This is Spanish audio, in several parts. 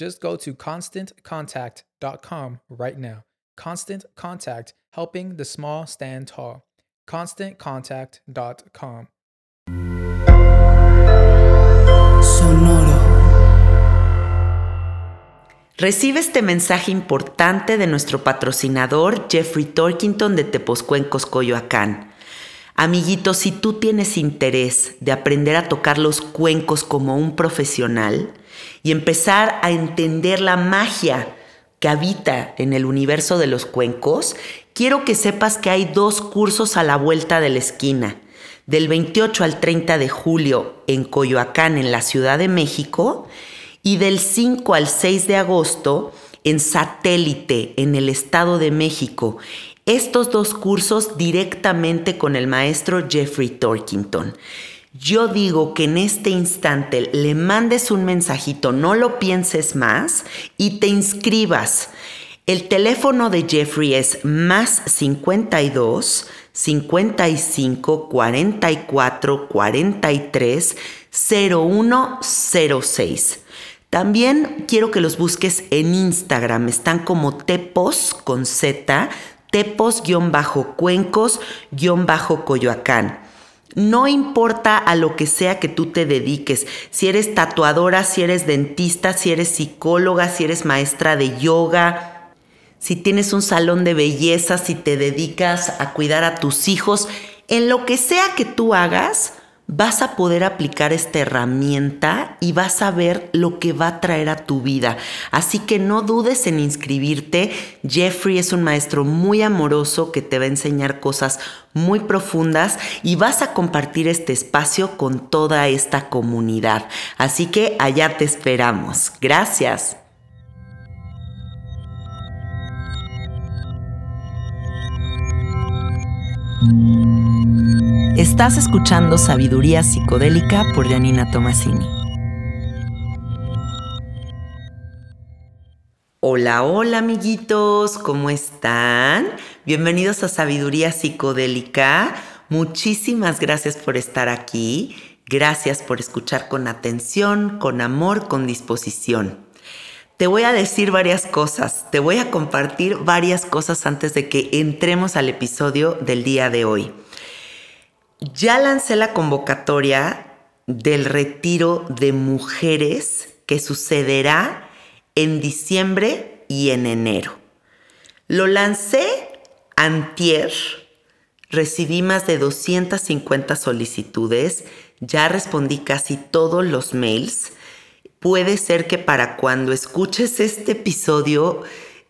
Just go to constantcontact.com right now. Constant Contact, helping the small stand tall. ConstantContact.com. Sonoro. Recibe este mensaje importante de nuestro patrocinador Jeffrey Torkington de Tepozcuencos, Coyoacán. Amiguito, si tú tienes interés de aprender a tocar los cuencos como un profesional, y empezar a entender la magia que habita en el universo de los cuencos, quiero que sepas que hay dos cursos a la vuelta de la esquina. Del 28 al 30 de julio en Coyoacán, en la Ciudad de México, y del 5 al 6 de agosto en Satélite, en el Estado de México. Estos dos cursos directamente con el maestro Jeffrey Torkington. Yo digo que en este instante le mandes un mensajito, no lo pienses más y te inscribas. El teléfono de Jeffrey es más 52 55 44 43 0106. También quiero que los busques en Instagram. Están como tepos con Z, tepos-cuencos-coyoacán. No importa a lo que sea que tú te dediques, si eres tatuadora, si eres dentista, si eres psicóloga, si eres maestra de yoga, si tienes un salón de belleza, si te dedicas a cuidar a tus hijos, en lo que sea que tú hagas, vas a poder aplicar esta herramienta y vas a ver lo que va a traer a tu vida. Así que no dudes en inscribirte. Jeffrey es un maestro muy amoroso que te va a enseñar cosas muy profundas y vas a compartir este espacio con toda esta comunidad. Así que allá te esperamos. Gracias. Estás escuchando Sabiduría Psicodélica por Janina Tomasini. Hola, hola amiguitos, ¿cómo están? Bienvenidos a Sabiduría Psicodélica. Muchísimas gracias por estar aquí. Gracias por escuchar con atención, con amor, con disposición. Te voy a decir varias cosas, te voy a compartir varias cosas antes de que entremos al episodio del día de hoy. Ya lancé la convocatoria del retiro de mujeres que sucederá en diciembre y en enero. Lo lancé antier, recibí más de 250 solicitudes, ya respondí casi todos los mails. Puede ser que para cuando escuches este episodio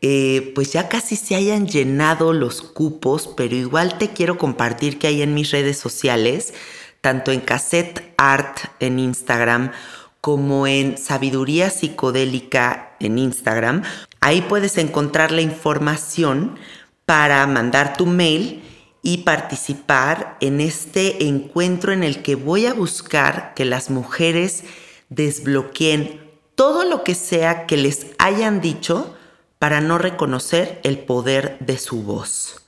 eh, pues ya casi se hayan llenado los cupos, pero igual te quiero compartir que hay en mis redes sociales, tanto en Cassette Art en Instagram como en Sabiduría Psicodélica en Instagram. Ahí puedes encontrar la información para mandar tu mail y participar en este encuentro en el que voy a buscar que las mujeres desbloqueen todo lo que sea que les hayan dicho para no reconocer el poder de su voz.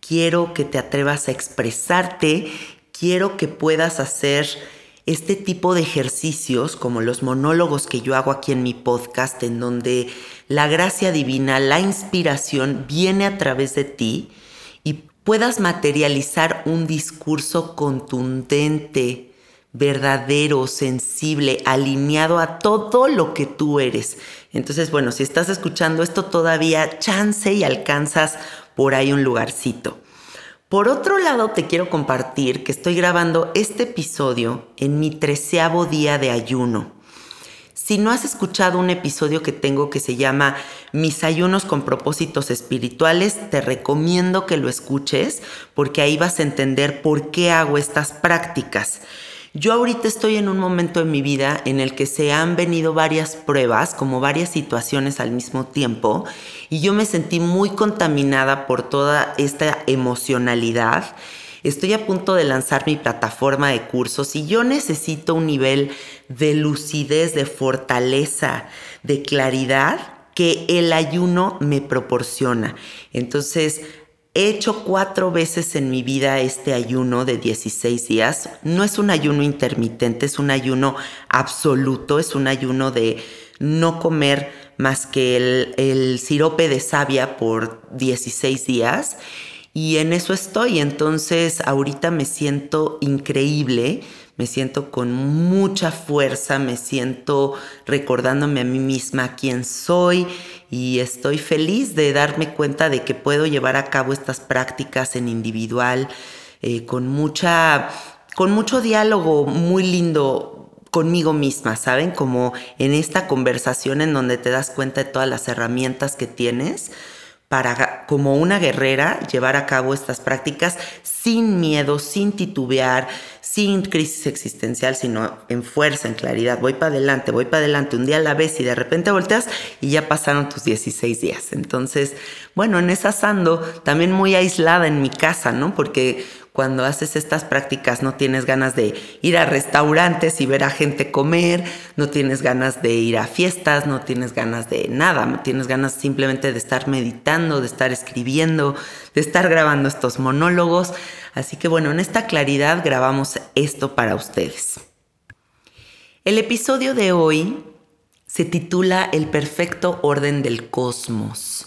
Quiero que te atrevas a expresarte, quiero que puedas hacer este tipo de ejercicios como los monólogos que yo hago aquí en mi podcast, en donde la gracia divina, la inspiración viene a través de ti y puedas materializar un discurso contundente, verdadero, sensible, alineado a todo lo que tú eres. Entonces, bueno, si estás escuchando esto todavía, chance y alcanzas por ahí un lugarcito. Por otro lado, te quiero compartir que estoy grabando este episodio en mi treceavo día de ayuno. Si no has escuchado un episodio que tengo que se llama Mis ayunos con propósitos espirituales, te recomiendo que lo escuches porque ahí vas a entender por qué hago estas prácticas. Yo ahorita estoy en un momento en mi vida en el que se han venido varias pruebas, como varias situaciones al mismo tiempo, y yo me sentí muy contaminada por toda esta emocionalidad. Estoy a punto de lanzar mi plataforma de cursos y yo necesito un nivel de lucidez, de fortaleza, de claridad que el ayuno me proporciona. Entonces, He hecho cuatro veces en mi vida este ayuno de 16 días. No es un ayuno intermitente, es un ayuno absoluto, es un ayuno de no comer más que el, sirope de savia por 16 días. Y en eso estoy. Entonces ahorita me siento increíble me siento con mucha fuerza, me siento recordándome a mí misma quién soy y estoy feliz de darme cuenta de que puedo llevar a cabo estas prácticas en individual eh, con mucha, con mucho diálogo muy lindo conmigo misma, ¿saben? Como en esta conversación en donde te das cuenta de todas las herramientas que tienes para, como una guerrera, llevar a cabo estas prácticas sin miedo, sin titubear, sin crisis existencial, sino en fuerza, en claridad. Voy para adelante, voy para adelante, un día a la vez y de repente volteas y ya pasaron tus 16 días. Entonces, bueno, en esa ando también muy aislada en mi casa, ¿no? Porque cuando haces estas prácticas no tienes ganas de ir a restaurantes y ver a gente comer, no tienes ganas de ir a fiestas, no tienes ganas de nada, no tienes ganas simplemente de estar meditando, de estar escribiendo, de estar grabando estos monólogos. Así que bueno, en esta claridad grabamos esto para ustedes. El episodio de hoy se titula El perfecto orden del cosmos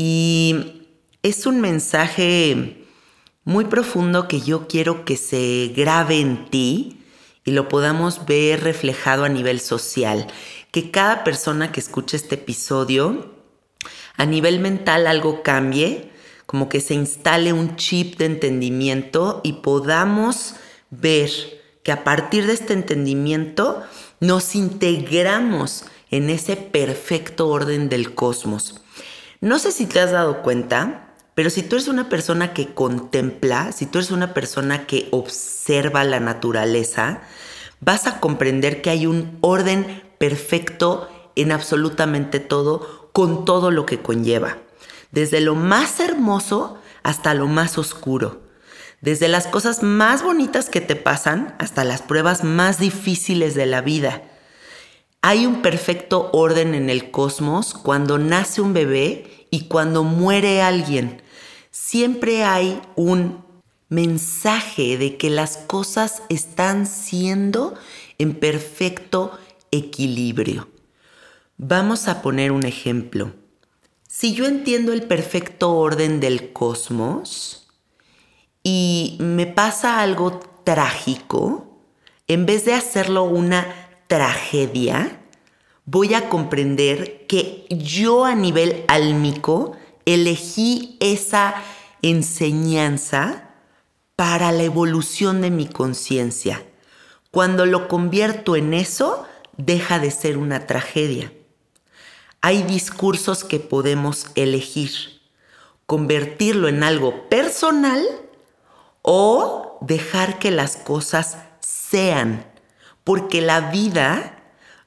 y es un mensaje muy profundo que yo quiero que se grabe en ti y lo podamos ver reflejado a nivel social. Que cada persona que escuche este episodio, a nivel mental algo cambie, como que se instale un chip de entendimiento y podamos ver que a partir de este entendimiento nos integramos en ese perfecto orden del cosmos. No sé si te has dado cuenta, pero si tú eres una persona que contempla, si tú eres una persona que observa la naturaleza, vas a comprender que hay un orden perfecto en absolutamente todo, con todo lo que conlleva. Desde lo más hermoso hasta lo más oscuro. Desde las cosas más bonitas que te pasan hasta las pruebas más difíciles de la vida. Hay un perfecto orden en el cosmos cuando nace un bebé y cuando muere alguien siempre hay un mensaje de que las cosas están siendo en perfecto equilibrio. Vamos a poner un ejemplo. Si yo entiendo el perfecto orden del cosmos y me pasa algo trágico, en vez de hacerlo una tragedia, voy a comprender que yo a nivel álmico elegí esa enseñanza para la evolución de mi conciencia. Cuando lo convierto en eso, deja de ser una tragedia. hay discursos que podemos elegir, convertirlo en algo personal o dejar que las cosas sean, porque la vida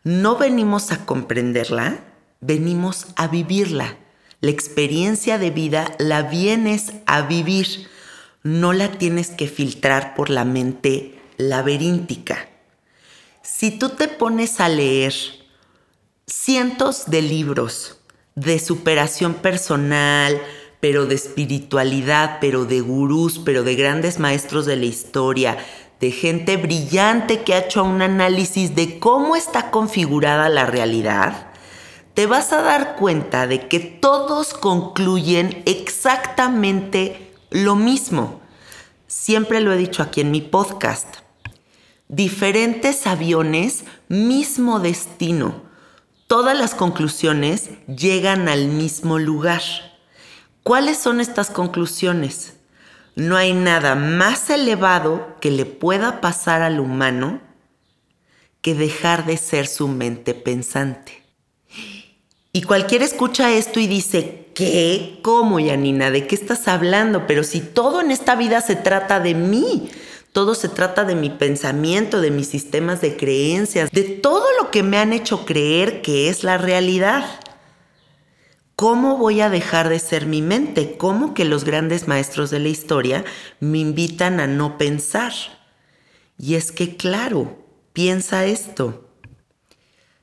no venimos a comprenderla, venimos a vivirla. La experiencia de vida la vienes a vivir, no la tienes que filtrar por la mente laberíntica. Si tú te pones a leer cientos de libros de superación personal, pero de espiritualidad, pero de gurús, pero de grandes maestros de la historia, de gente brillante que ha hecho un análisis de cómo está configurada la realidad, te vas a dar cuenta de que todos concluyen exactamente lo mismo. Siempre lo he dicho aquí en mi podcast. Diferentes aviones, mismo destino. Todas las conclusiones llegan al mismo lugar. ¿Cuáles son estas conclusiones? No hay nada más elevado que le pueda pasar al humano que dejar de ser su mente pensante. Y cualquiera escucha esto y dice, ¿qué? ¿Cómo, Yanina? ¿De qué estás hablando? Pero si todo en esta vida se trata de mí, todo se trata de mi pensamiento, de mis sistemas de creencias, de todo lo que me han hecho creer que es la realidad. ¿Cómo voy a dejar de ser mi mente? ¿Cómo que los grandes maestros de la historia me invitan a no pensar? Y es que, claro, piensa esto.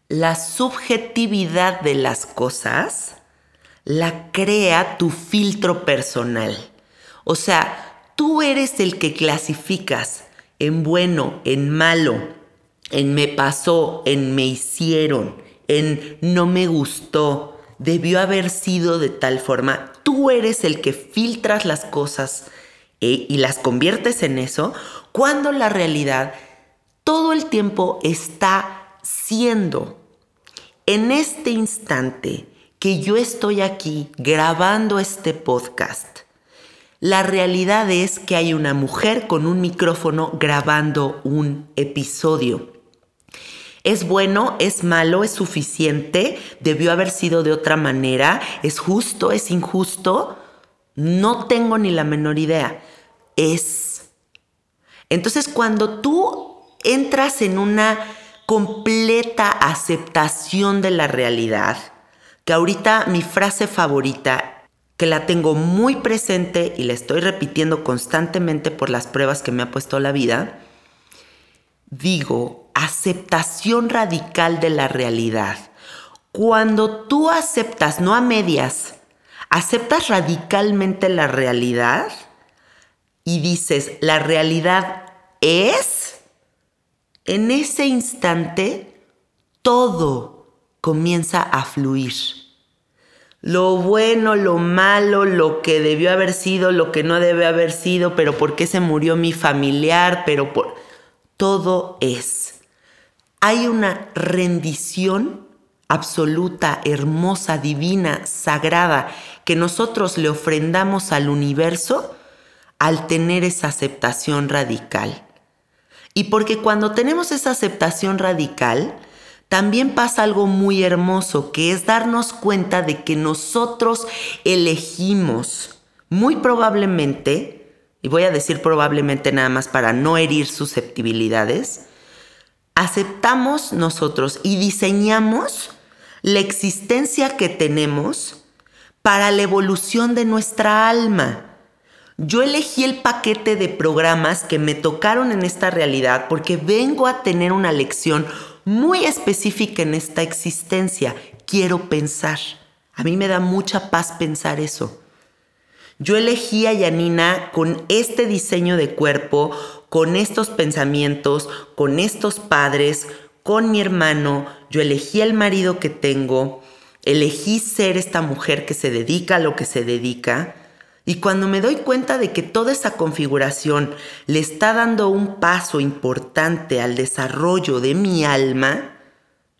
La subjetividad de las cosas la crea tu filtro personal. O sea, tú eres el que clasificas en bueno, en malo, en me pasó, en me hicieron, en no me gustó, debió haber sido de tal forma. Tú eres el que filtras las cosas eh, y las conviertes en eso, cuando la realidad todo el tiempo está siendo. En este instante que yo estoy aquí grabando este podcast, la realidad es que hay una mujer con un micrófono grabando un episodio. ¿Es bueno? ¿Es malo? ¿Es suficiente? ¿Debió haber sido de otra manera? ¿Es justo? ¿Es injusto? No tengo ni la menor idea. Es. Entonces cuando tú entras en una completa aceptación de la realidad, que ahorita mi frase favorita, que la tengo muy presente y la estoy repitiendo constantemente por las pruebas que me ha puesto la vida, digo, aceptación radical de la realidad. Cuando tú aceptas, no a medias, aceptas radicalmente la realidad y dices, la realidad es, en ese instante todo comienza a fluir. Lo bueno, lo malo, lo que debió haber sido, lo que no debe haber sido, pero por qué se murió mi familiar, pero por... Todo es hay una rendición absoluta, hermosa, divina, sagrada, que nosotros le ofrendamos al universo al tener esa aceptación radical. Y porque cuando tenemos esa aceptación radical, también pasa algo muy hermoso, que es darnos cuenta de que nosotros elegimos, muy probablemente, y voy a decir probablemente nada más para no herir susceptibilidades, aceptamos nosotros y diseñamos la existencia que tenemos para la evolución de nuestra alma. Yo elegí el paquete de programas que me tocaron en esta realidad porque vengo a tener una lección muy específica en esta existencia. Quiero pensar. A mí me da mucha paz pensar eso. Yo elegí a Yanina con este diseño de cuerpo, con estos pensamientos, con estos padres, con mi hermano. Yo elegí el marido que tengo, elegí ser esta mujer que se dedica a lo que se dedica. Y cuando me doy cuenta de que toda esa configuración le está dando un paso importante al desarrollo de mi alma,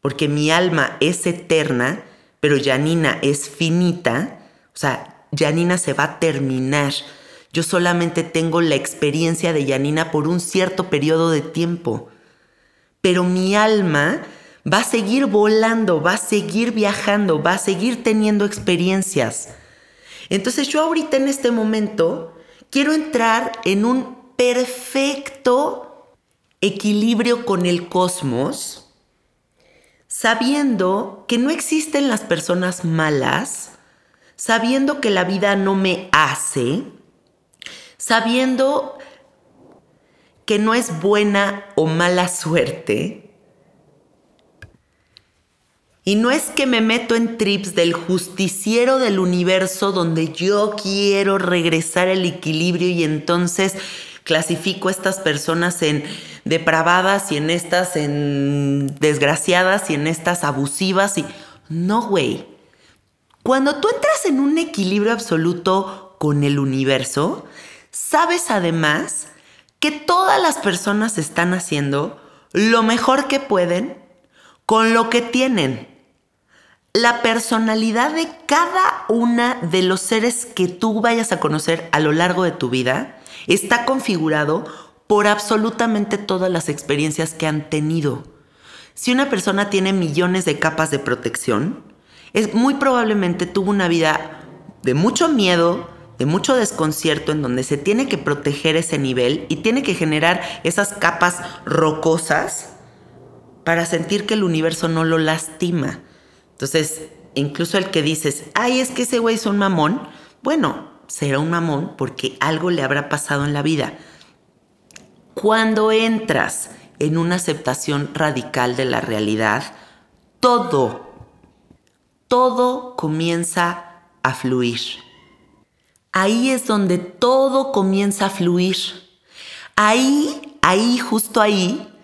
porque mi alma es eterna, pero Janina es finita, o sea, Yanina se va a terminar. Yo solamente tengo la experiencia de Yanina por un cierto periodo de tiempo. Pero mi alma va a seguir volando, va a seguir viajando, va a seguir teniendo experiencias. Entonces yo ahorita en este momento quiero entrar en un perfecto equilibrio con el cosmos, sabiendo que no existen las personas malas, sabiendo que la vida no me hace, sabiendo que no es buena o mala suerte, y no es que me meto en trips del justiciero del universo donde yo quiero regresar al equilibrio y entonces clasifico a estas personas en depravadas y en estas en desgraciadas y en estas abusivas y no, güey. Cuando tú entras en un equilibrio absoluto con el universo, sabes además que todas las personas están haciendo lo mejor que pueden con lo que tienen la personalidad de cada una de los seres que tú vayas a conocer a lo largo de tu vida está configurado por absolutamente todas las experiencias que han tenido. Si una persona tiene millones de capas de protección, es muy probablemente tuvo una vida de mucho miedo, de mucho desconcierto en donde se tiene que proteger ese nivel y tiene que generar esas capas rocosas para sentir que el universo no lo lastima. Entonces, incluso el que dices, ay, es que ese güey es un mamón, bueno, será un mamón porque algo le habrá pasado en la vida. Cuando entras en una aceptación radical de la realidad, todo, todo comienza a fluir. Ahí es donde todo comienza a fluir. Ahí, ahí, justo ahí,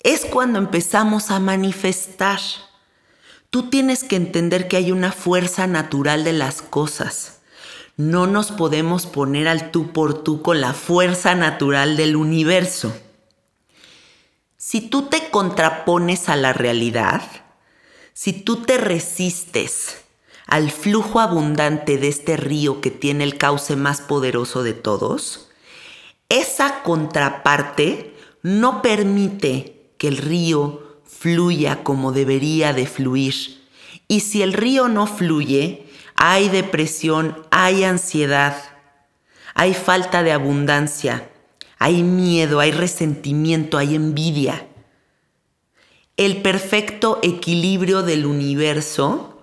es cuando empezamos a manifestar. Tú tienes que entender que hay una fuerza natural de las cosas. No nos podemos poner al tú por tú con la fuerza natural del universo. Si tú te contrapones a la realidad, si tú te resistes al flujo abundante de este río que tiene el cauce más poderoso de todos, esa contraparte no permite que el río fluya como debería de fluir. Y si el río no fluye, hay depresión, hay ansiedad, hay falta de abundancia, hay miedo, hay resentimiento, hay envidia. El perfecto equilibrio del universo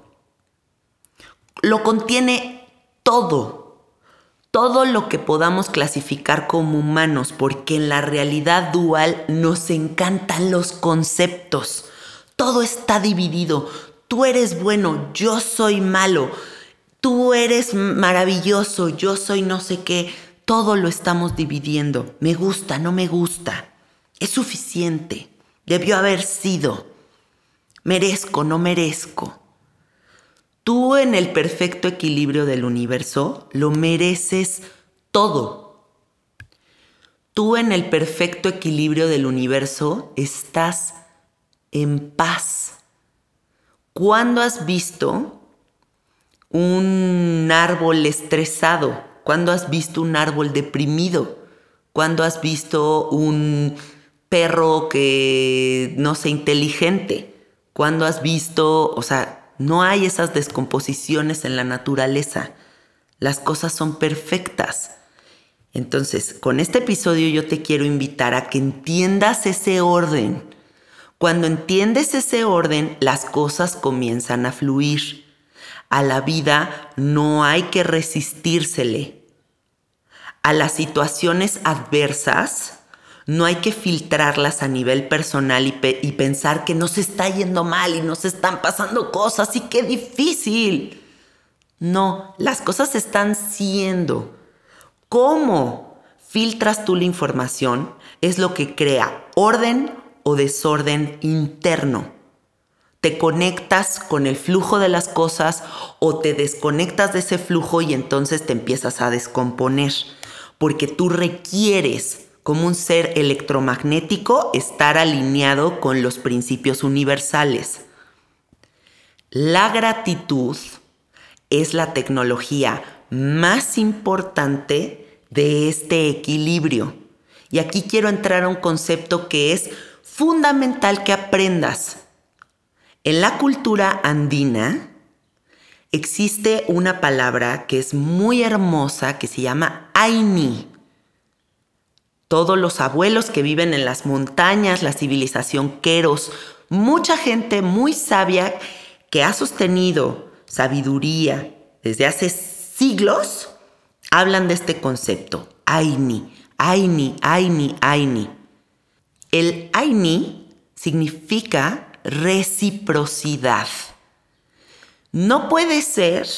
lo contiene todo todo lo que podamos clasificar como humanos, porque en la realidad dual nos encantan los conceptos. Todo está dividido. Tú eres bueno, yo soy malo. Tú eres maravilloso, yo soy no sé qué. Todo lo estamos dividiendo. Me gusta, no me gusta. Es suficiente. Debió haber sido. Merezco, no merezco. Tú en el perfecto equilibrio del universo lo mereces todo. Tú en el perfecto equilibrio del universo estás en paz. ¿Cuándo has visto un árbol estresado? ¿Cuándo has visto un árbol deprimido? ¿Cuándo has visto un perro que no sea inteligente? ¿Cuándo has visto, o sea, no hay esas descomposiciones en la naturaleza. Las cosas son perfectas. Entonces, con este episodio yo te quiero invitar a que entiendas ese orden. Cuando entiendes ese orden, las cosas comienzan a fluir. A la vida no hay que resistírsele. A las situaciones adversas no hay que filtrarlas a nivel personal y, pensar que nos está yendo mal y nos están pasando cosas y qué difícil. No, las cosas están siendo. ¿Cómo filtras tú la información? Es lo que crea orden o desorden interno. Te conectas con el flujo de las cosas o te desconectas de ese flujo y entonces te empiezas a descomponer, porque tú requieres como un ser electromagnético estar alineado con los principios universales. La gratitud es la tecnología más importante de este equilibrio. Y aquí quiero entrar a un concepto que es fundamental que aprendas. En la cultura andina existe una palabra que es muy hermosa que se llama Aini. Todos los abuelos que viven en las montañas, la civilización Queros, mucha gente muy sabia que ha sostenido sabiduría desde hace siglos, hablan de este concepto, Aini, Aini, Aini, Aini. El Aini significa reciprocidad. No puede ser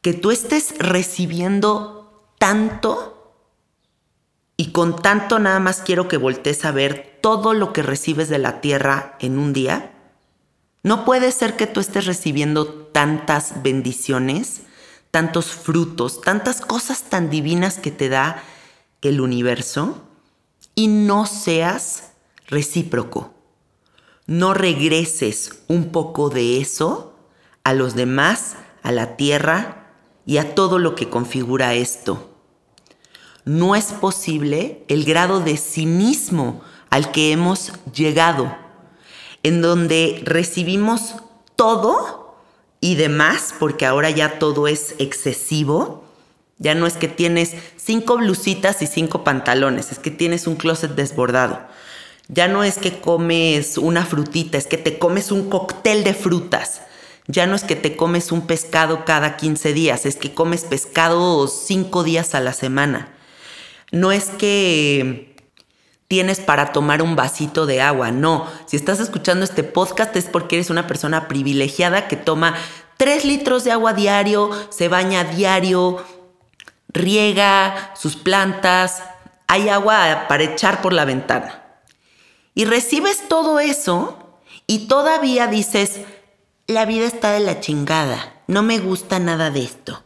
que tú estés recibiendo tanto y con tanto nada más quiero que voltees a ver todo lo que recibes de la tierra en un día. No puede ser que tú estés recibiendo tantas bendiciones, tantos frutos, tantas cosas tan divinas que te da el universo y no seas recíproco. No regreses un poco de eso a los demás, a la tierra y a todo lo que configura esto. No es posible el grado de cinismo al que hemos llegado, en donde recibimos todo y demás, porque ahora ya todo es excesivo. Ya no es que tienes cinco blusitas y cinco pantalones, es que tienes un closet desbordado. Ya no es que comes una frutita, es que te comes un cóctel de frutas ya no es que te comes un pescado cada 15 días, es que comes pescado 5 días a la semana. No es que tienes para tomar un vasito de agua, no. Si estás escuchando este podcast es porque eres una persona privilegiada que toma 3 litros de agua diario, se baña diario, riega sus plantas, hay agua para echar por la ventana. Y recibes todo eso y todavía dices, la vida está de la chingada. No me gusta nada de esto.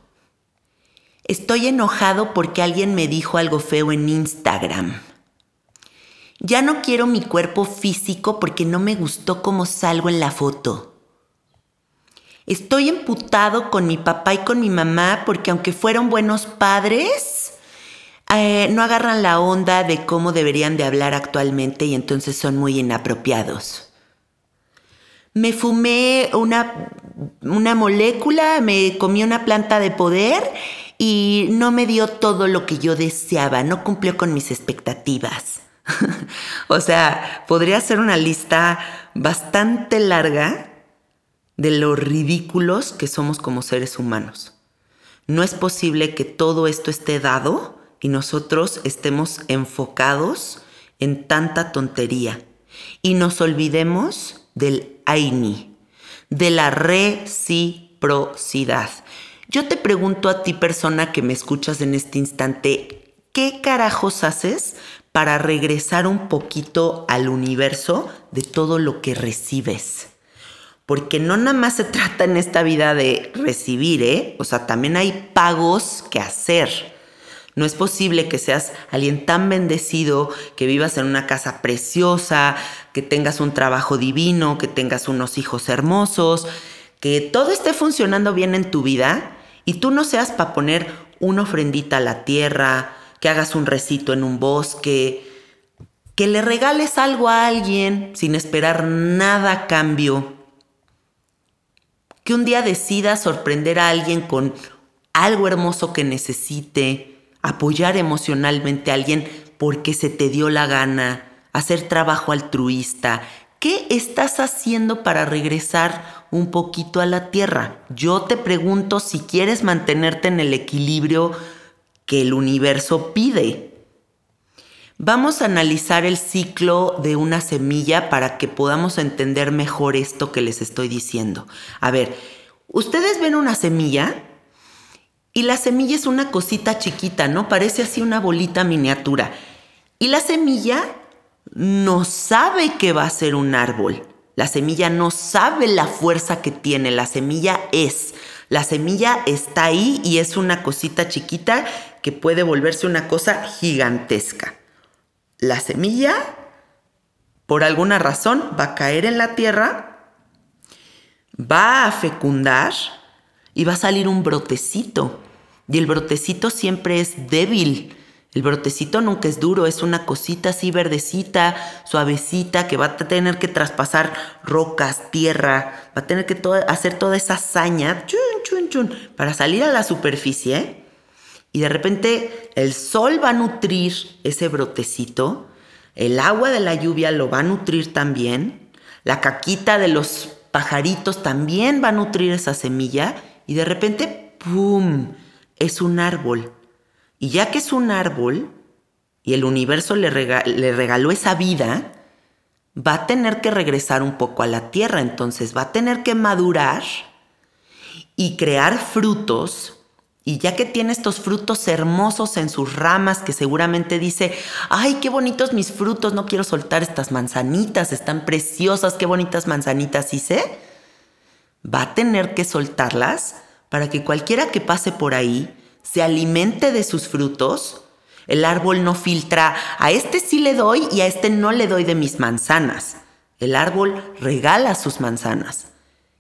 Estoy enojado porque alguien me dijo algo feo en Instagram. Ya no quiero mi cuerpo físico porque no me gustó cómo salgo en la foto. Estoy emputado con mi papá y con mi mamá porque aunque fueron buenos padres, eh, no agarran la onda de cómo deberían de hablar actualmente y entonces son muy inapropiados me fumé una, una molécula, me comí una planta de poder y no me dio todo lo que yo deseaba, no cumplió con mis expectativas. o sea, podría ser una lista bastante larga de lo ridículos que somos como seres humanos. No es posible que todo esto esté dado y nosotros estemos enfocados en tanta tontería y nos olvidemos del Aini, de la reciprocidad. Yo te pregunto a ti, persona que me escuchas en este instante, ¿qué carajos haces para regresar un poquito al universo de todo lo que recibes? Porque no nada más se trata en esta vida de recibir, ¿eh? O sea, también hay pagos que hacer. No es posible que seas alguien tan bendecido, que vivas en una casa preciosa, que tengas un trabajo divino, que tengas unos hijos hermosos, que todo esté funcionando bien en tu vida y tú no seas para poner una ofrendita a la tierra, que hagas un recito en un bosque, que le regales algo a alguien sin esperar nada a cambio, que un día decidas sorprender a alguien con algo hermoso que necesite, apoyar emocionalmente a alguien porque se te dio la gana, hacer trabajo altruista. ¿Qué estás haciendo para regresar un poquito a la tierra? Yo te pregunto si quieres mantenerte en el equilibrio que el universo pide. Vamos a analizar el ciclo de una semilla para que podamos entender mejor esto que les estoy diciendo. A ver, ustedes ven una semilla y la semilla es una cosita chiquita, ¿no? Parece así una bolita miniatura. Y la semilla no sabe que va a ser un árbol. La semilla no sabe la fuerza que tiene. La semilla es. La semilla está ahí y es una cosita chiquita que puede volverse una cosa gigantesca. La semilla, por alguna razón, va a caer en la tierra, va a fecundar y va a salir un brotecito. Y el brotecito siempre es débil, El brotecito nunca es duro, es una cosita así verdecita, suavecita, que va a tener que traspasar rocas, tierra, va a tener que hacer toda esa hazaña chun, chun, chun, para salir a la superficie. Y de repente el sol va a nutrir ese brotecito, el agua de la lluvia lo va a nutrir también, la caquita de los pajaritos también va a nutrir esa semilla y de repente, ¡pum!, es un árbol y ya que es un árbol y el universo le, regaló esa vida, va a tener que regresar un poco a la tierra, entonces va a tener que madurar y crear frutos. Y ya que tiene estos frutos hermosos en sus ramas, que seguramente dice, ay, qué bonitos mis frutos, no quiero soltar estas manzanitas, están preciosas, qué bonitas manzanitas hice, va a tener que soltarlas para que cualquiera que pase por ahí se alimente de sus frutos, el árbol no filtra, a este sí le doy y a este no le doy de mis manzanas. El árbol regala sus manzanas.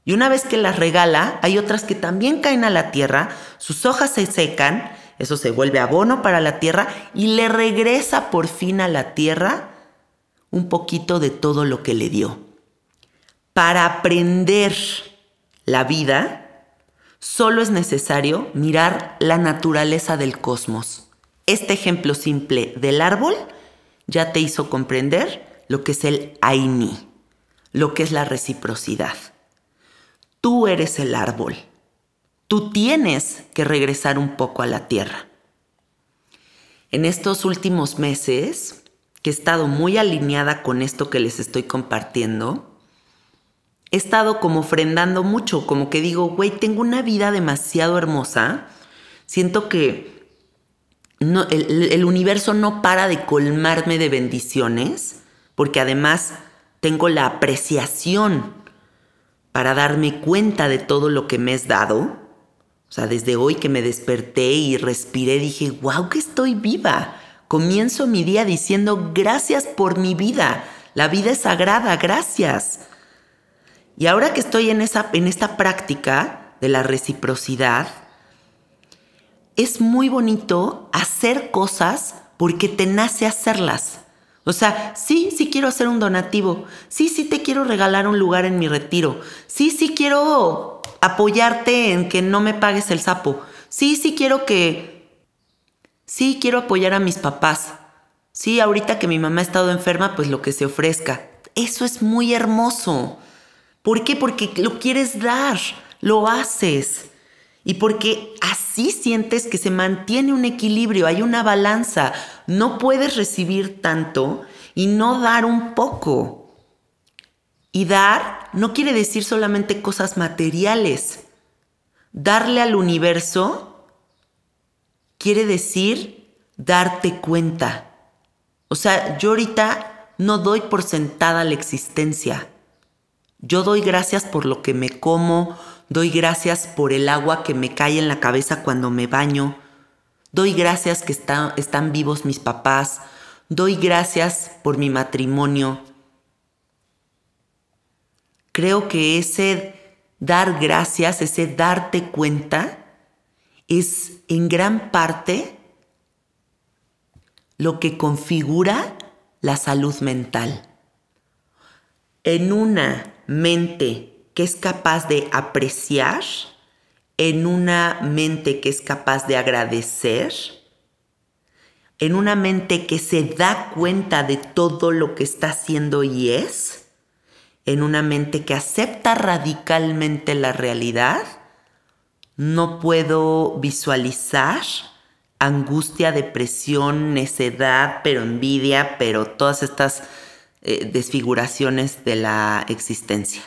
Y una vez que las regala, hay otras que también caen a la tierra, sus hojas se secan, eso se vuelve abono para la tierra y le regresa por fin a la tierra un poquito de todo lo que le dio. Para aprender la vida, Solo es necesario mirar la naturaleza del cosmos. Este ejemplo simple del árbol ya te hizo comprender lo que es el Aini, lo que es la reciprocidad. Tú eres el árbol. Tú tienes que regresar un poco a la tierra. En estos últimos meses, que he estado muy alineada con esto que les estoy compartiendo, he estado como ofrendando mucho, como que digo, güey, tengo una vida demasiado hermosa. Siento que no, el, el universo no para de colmarme de bendiciones, porque además tengo la apreciación para darme cuenta de todo lo que me has dado. O sea, desde hoy que me desperté y respiré, dije, wow, que estoy viva. Comienzo mi día diciendo, gracias por mi vida. La vida es sagrada, gracias. Y ahora que estoy en, esa, en esta práctica de la reciprocidad, es muy bonito hacer cosas porque te nace hacerlas. O sea, sí, sí quiero hacer un donativo. Sí, sí te quiero regalar un lugar en mi retiro. Sí, sí quiero apoyarte en que no me pagues el sapo. Sí, sí quiero que... Sí, quiero apoyar a mis papás. Sí, ahorita que mi mamá ha estado enferma, pues lo que se ofrezca. Eso es muy hermoso. ¿Por qué? Porque lo quieres dar, lo haces. Y porque así sientes que se mantiene un equilibrio, hay una balanza. No puedes recibir tanto y no dar un poco. Y dar no quiere decir solamente cosas materiales. Darle al universo quiere decir darte cuenta. O sea, yo ahorita no doy por sentada la existencia. Yo doy gracias por lo que me como, doy gracias por el agua que me cae en la cabeza cuando me baño, doy gracias que están vivos mis papás, doy gracias por mi matrimonio. Creo que ese dar gracias, ese darte cuenta, es en gran parte lo que configura la salud mental. En una mente que es capaz de apreciar, en una mente que es capaz de agradecer, en una mente que se da cuenta de todo lo que está haciendo y es, en una mente que acepta radicalmente la realidad, no puedo visualizar angustia, depresión, necedad, pero envidia, pero todas estas eh, desfiguraciones de la existencia.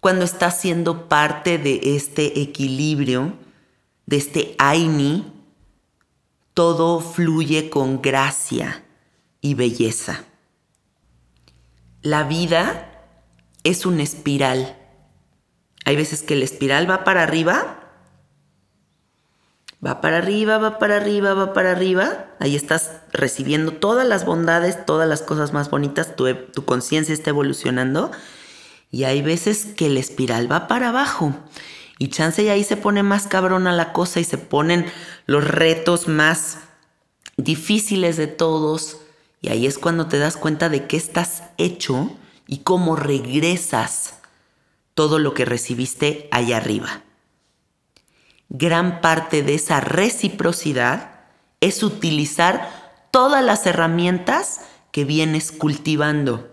Cuando estás siendo parte de este equilibrio, de este Aini, todo fluye con gracia y belleza. La vida es una espiral. Hay veces que la espiral va para arriba Va para arriba, va para arriba, va para arriba. Ahí estás recibiendo todas las bondades, todas las cosas más bonitas. Tu, tu conciencia está evolucionando. Y hay veces que la espiral va para abajo. Y chance y ahí se pone más cabrona la cosa y se ponen los retos más difíciles de todos, y ahí es cuando te das cuenta de qué estás hecho y cómo regresas todo lo que recibiste allá arriba. Gran parte de esa reciprocidad es utilizar todas las herramientas que vienes cultivando.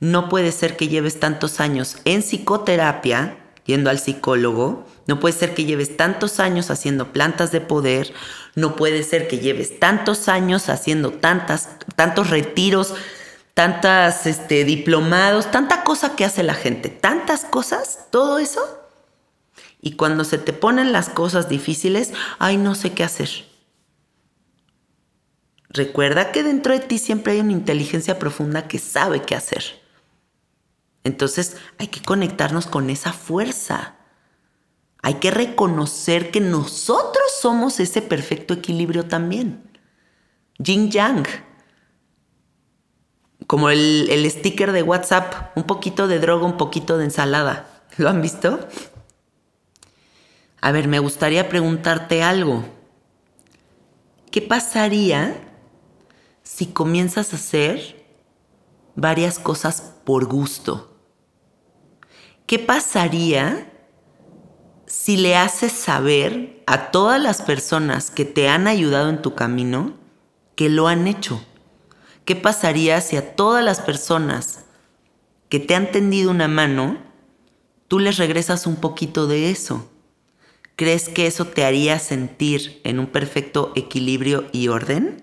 No puede ser que lleves tantos años en psicoterapia, yendo al psicólogo, no puede ser que lleves tantos años haciendo plantas de poder, no puede ser que lleves tantos años haciendo tantas, tantos retiros, tantas este, diplomados, tanta cosa que hace la gente, tantas cosas, todo eso. Y cuando se te ponen las cosas difíciles, ay, no sé qué hacer. Recuerda que dentro de ti siempre hay una inteligencia profunda que sabe qué hacer. Entonces hay que conectarnos con esa fuerza. Hay que reconocer que nosotros somos ese perfecto equilibrio también. Yin Yang. Como el, el sticker de WhatsApp, un poquito de droga, un poquito de ensalada. ¿Lo han visto? A ver, me gustaría preguntarte algo. ¿Qué pasaría si comienzas a hacer varias cosas por gusto? ¿Qué pasaría si le haces saber a todas las personas que te han ayudado en tu camino que lo han hecho? ¿Qué pasaría si a todas las personas que te han tendido una mano, tú les regresas un poquito de eso? ¿Crees que eso te haría sentir en un perfecto equilibrio y orden?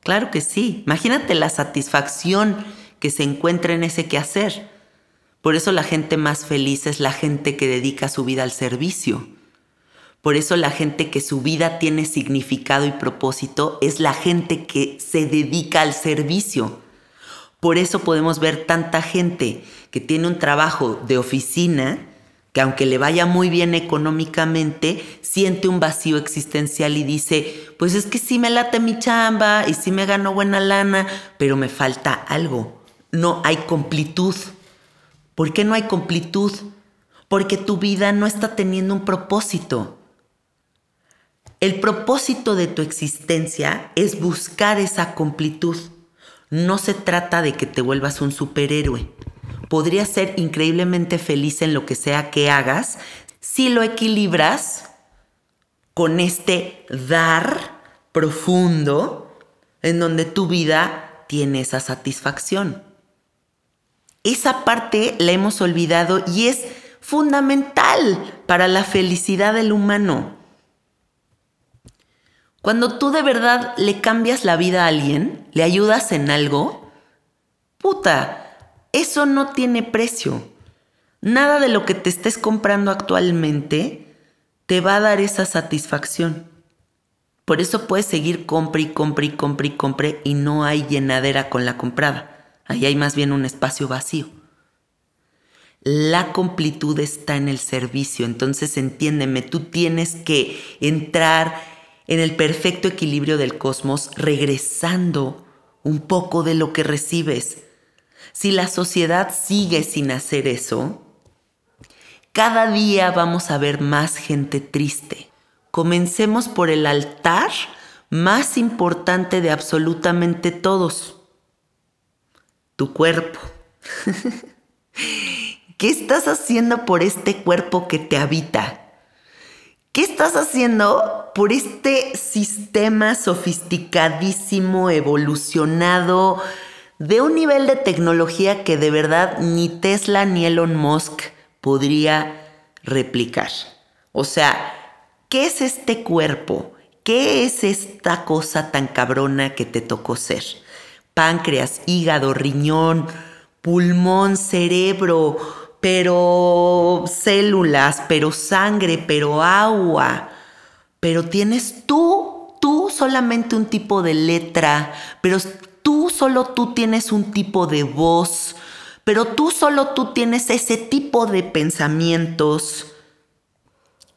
Claro que sí. Imagínate la satisfacción que se encuentra en ese quehacer. Por eso la gente más feliz es la gente que dedica su vida al servicio. Por eso la gente que su vida tiene significado y propósito es la gente que se dedica al servicio. Por eso podemos ver tanta gente que tiene un trabajo de oficina, que aunque le vaya muy bien económicamente, siente un vacío existencial y dice, pues es que sí me late mi chamba y sí me gano buena lana, pero me falta algo. No hay completud. ¿Por qué no hay completud? Porque tu vida no está teniendo un propósito. El propósito de tu existencia es buscar esa completud. No se trata de que te vuelvas un superhéroe podrías ser increíblemente feliz en lo que sea que hagas si lo equilibras con este dar profundo en donde tu vida tiene esa satisfacción. Esa parte la hemos olvidado y es fundamental para la felicidad del humano. Cuando tú de verdad le cambias la vida a alguien, le ayudas en algo, puta, eso no tiene precio. Nada de lo que te estés comprando actualmente te va a dar esa satisfacción. Por eso puedes seguir compre y compre y compre y compre y no hay llenadera con la comprada. Ahí hay más bien un espacio vacío. La completud está en el servicio, entonces entiéndeme, tú tienes que entrar en el perfecto equilibrio del cosmos regresando un poco de lo que recibes si la sociedad sigue sin hacer eso, cada día vamos a ver más gente triste. Comencemos por el altar más importante de absolutamente todos, tu cuerpo. ¿Qué estás haciendo por este cuerpo que te habita? ¿Qué estás haciendo por este sistema sofisticadísimo, evolucionado, de un nivel de tecnología que de verdad ni Tesla ni Elon Musk podría replicar. O sea, ¿qué es este cuerpo? ¿Qué es esta cosa tan cabrona que te tocó ser? Páncreas, hígado, riñón, pulmón, cerebro, pero células, pero sangre, pero agua. Pero tienes tú, tú solamente un tipo de letra, pero tú solo tú tienes un tipo de voz, pero tú solo tú tienes ese tipo de pensamientos.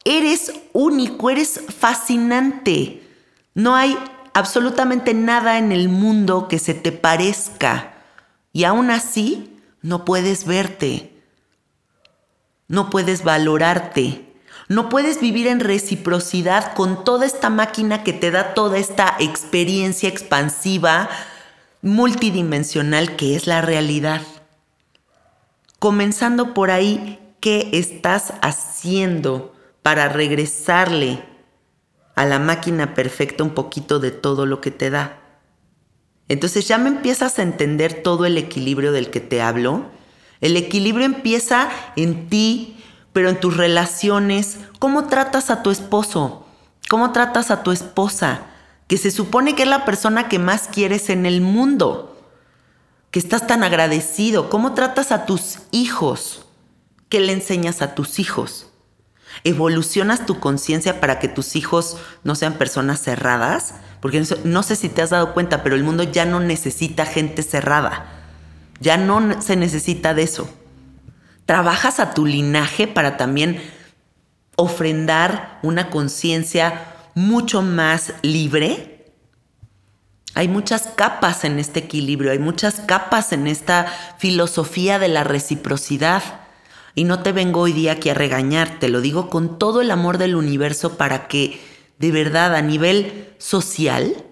Eres único, eres fascinante. No hay absolutamente nada en el mundo que se te parezca. Y aún así, no puedes verte. No puedes valorarte. No puedes vivir en reciprocidad con toda esta máquina que te da toda esta experiencia expansiva, multidimensional que es la realidad. Comenzando por ahí, ¿qué estás haciendo para regresarle a la máquina perfecta un poquito de todo lo que te da? Entonces ya me empiezas a entender todo el equilibrio del que te hablo. El equilibrio empieza en ti, pero en tus relaciones. ¿Cómo tratas a tu esposo? ¿Cómo tratas a tu esposa? Que se supone que es la persona que más quieres en el mundo. Que estás tan agradecido. ¿Cómo tratas a tus hijos? ¿Qué le enseñas a tus hijos? ¿Evolucionas tu conciencia para que tus hijos no sean personas cerradas? Porque no sé si te has dado cuenta, pero el mundo ya no necesita gente cerrada. Ya no se necesita de eso. Trabajas a tu linaje para también ofrendar una conciencia mucho más libre. Hay muchas capas en este equilibrio, hay muchas capas en esta filosofía de la reciprocidad. Y no te vengo hoy día aquí a regañar, te lo digo con todo el amor del universo para que de verdad a nivel social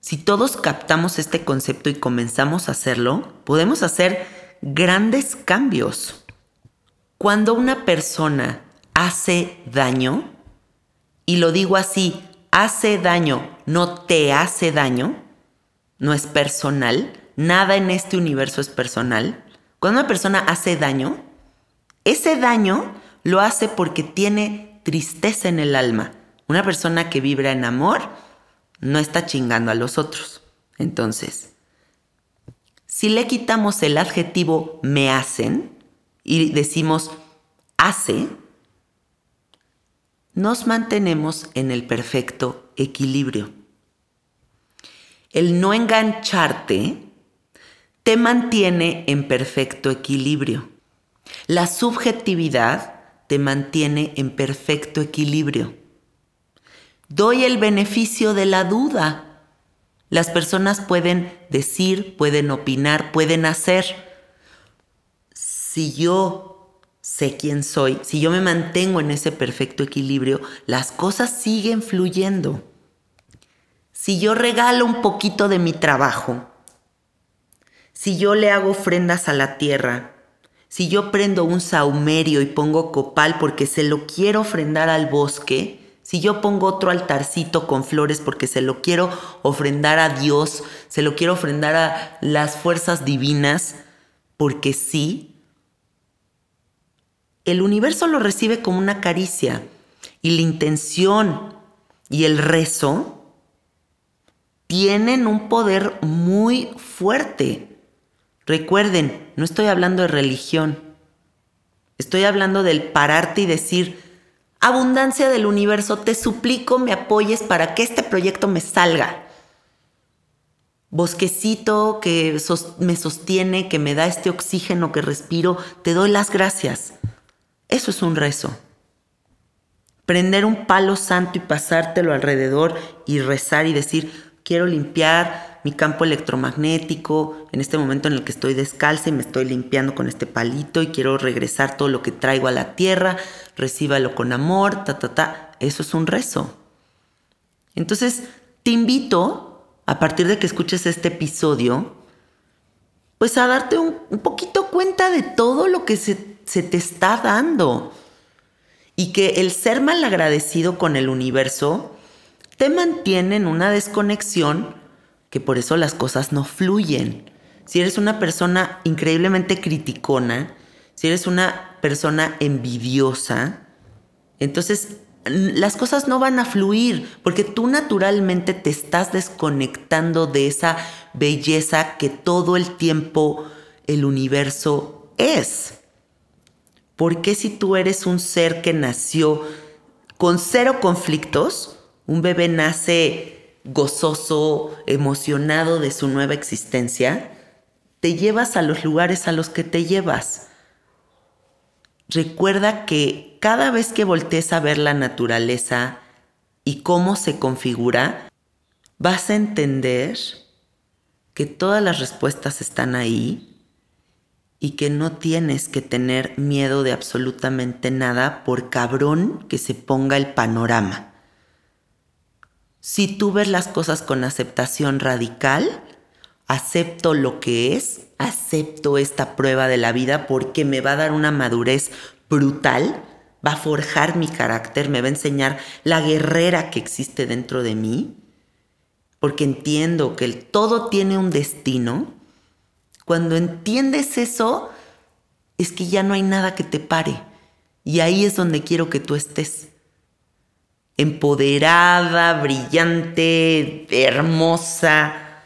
si todos captamos este concepto y comenzamos a hacerlo, podemos hacer grandes cambios. Cuando una persona hace daño, y lo digo así, hace daño, no te hace daño, no es personal, nada en este universo es personal. Cuando una persona hace daño, ese daño lo hace porque tiene tristeza en el alma. Una persona que vibra en amor, no está chingando a los otros. Entonces, si le quitamos el adjetivo me hacen y decimos hace, nos mantenemos en el perfecto equilibrio. El no engancharte te mantiene en perfecto equilibrio. La subjetividad te mantiene en perfecto equilibrio. Doy el beneficio de la duda. Las personas pueden decir, pueden opinar, pueden hacer. Si yo sé quién soy, si yo me mantengo en ese perfecto equilibrio, las cosas siguen fluyendo. Si yo regalo un poquito de mi trabajo, si yo le hago ofrendas a la tierra, si yo prendo un saumerio y pongo copal porque se lo quiero ofrendar al bosque, si yo pongo otro altarcito con flores porque se lo quiero ofrendar a Dios, se lo quiero ofrendar a las fuerzas divinas, porque sí, el universo lo recibe como una caricia y la intención y el rezo tienen un poder muy fuerte. Recuerden, no estoy hablando de religión, estoy hablando del pararte y decir, Abundancia del universo, te suplico me apoyes para que este proyecto me salga. Bosquecito que me sostiene, que me da este oxígeno que respiro, te doy las gracias. Eso es un rezo. Prender un palo santo y pasártelo alrededor y rezar y decir, quiero limpiar mi campo electromagnético, en este momento en el que estoy descalza y me estoy limpiando con este palito y quiero regresar todo lo que traigo a la tierra, recíbalo con amor, ta, ta, ta. Eso es un rezo. Entonces, te invito, a partir de que escuches este episodio, pues a darte un, poquito cuenta de todo lo que se, se te está dando. Y que el ser mal agradecido con el universo te mantiene en una desconexión que por eso las cosas no fluyen. Si eres una persona increíblemente criticona, si eres una persona envidiosa, entonces las cosas no van a fluir porque tú naturalmente te estás desconectando de esa belleza que todo el tiempo el universo es. ¿Por qué si tú eres un ser que nació con cero conflictos, un bebé nace gozoso, emocionado de su nueva existencia, te llevas a los lugares a los que te llevas. Recuerda que cada vez que voltees a ver la naturaleza y cómo se configura, vas a entender que todas las respuestas están ahí y que no tienes que tener miedo de absolutamente nada por cabrón que se ponga el panorama. Si tú ves las cosas con aceptación radical, acepto lo que es, acepto esta prueba de la vida porque me va a dar una madurez brutal, va a forjar mi carácter, me va a enseñar la guerrera que existe dentro de mí, porque entiendo que el todo tiene un destino cuando entiendes eso, es que ya no hay nada que te pare. Y ahí es donde quiero que tú estés. Empoderada, brillante, hermosa,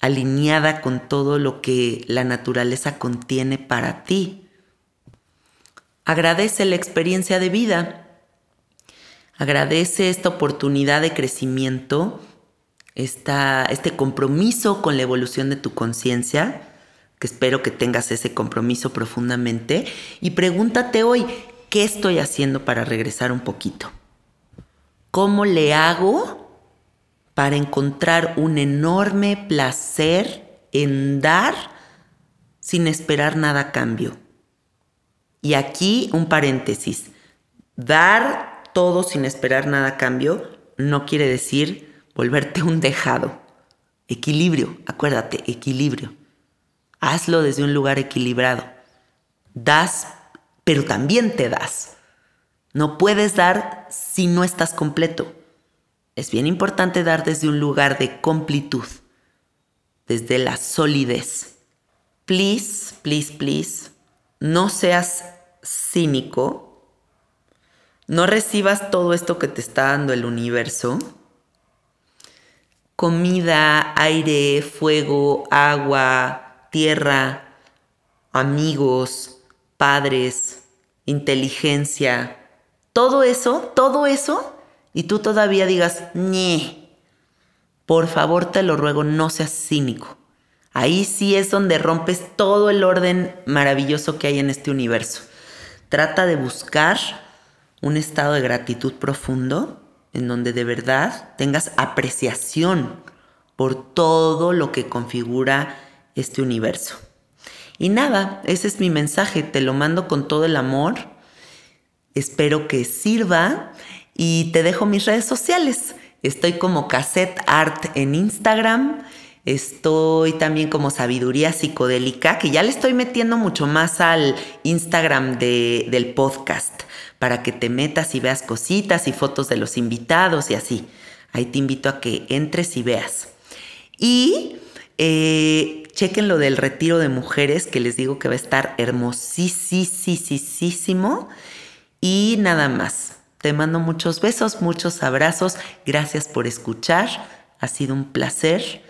alineada con todo lo que la naturaleza contiene para ti. Agradece la experiencia de vida. Agradece esta oportunidad de crecimiento este compromiso con la evolución de tu conciencia, que espero que tengas ese compromiso profundamente, y pregúntate hoy, ¿qué estoy haciendo para regresar un poquito? ¿Cómo le hago para encontrar un enorme placer en dar sin esperar nada a cambio? Y aquí un paréntesis. Dar todo sin esperar nada a cambio no quiere decir volverte un dejado. Equilibrio, acuérdate, equilibrio. Hazlo desde un lugar equilibrado. Das, pero también te das. No puedes dar si no estás completo. Es bien importante dar desde un lugar de completud, desde la solidez. Please, please, please, no seas cínico. No recibas todo esto que te está dando el universo comida, aire, fuego, agua, tierra, amigos, padres, inteligencia, todo eso, todo eso, y tú todavía digas, ñe, por favor te lo ruego, no seas cínico. Ahí sí es donde rompes todo el orden maravilloso que hay en este universo. Trata de buscar un estado de gratitud profundo en donde de verdad tengas apreciación por todo lo que configura este universo. Y nada, ese es mi mensaje, te lo mando con todo el amor, espero que sirva y te dejo mis redes sociales. Estoy como Cassette Art en Instagram, estoy también como Sabiduría Psicodélica, que ya le estoy metiendo mucho más al Instagram del podcast para que te metas y veas cositas y fotos de los invitados y así. Ahí te invito a que entres y veas. Y eh, chequen lo del retiro de mujeres, que les digo que va a estar hermosísimo. Y nada más. Te mando muchos besos, muchos abrazos. Gracias por escuchar. Ha sido un placer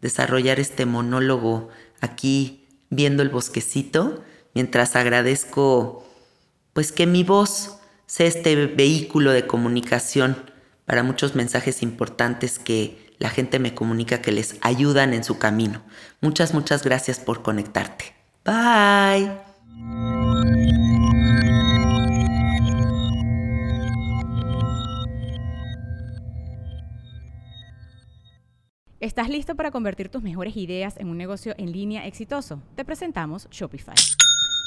desarrollar este monólogo aquí viendo el bosquecito, mientras agradezco pues que mi voz sea este vehículo de comunicación para muchos mensajes importantes que la gente me comunica que les ayudan en su camino. Muchas, muchas gracias por conectarte. Bye. ¿Estás listo para convertir tus mejores ideas en un negocio en línea exitoso? Te presentamos Shopify.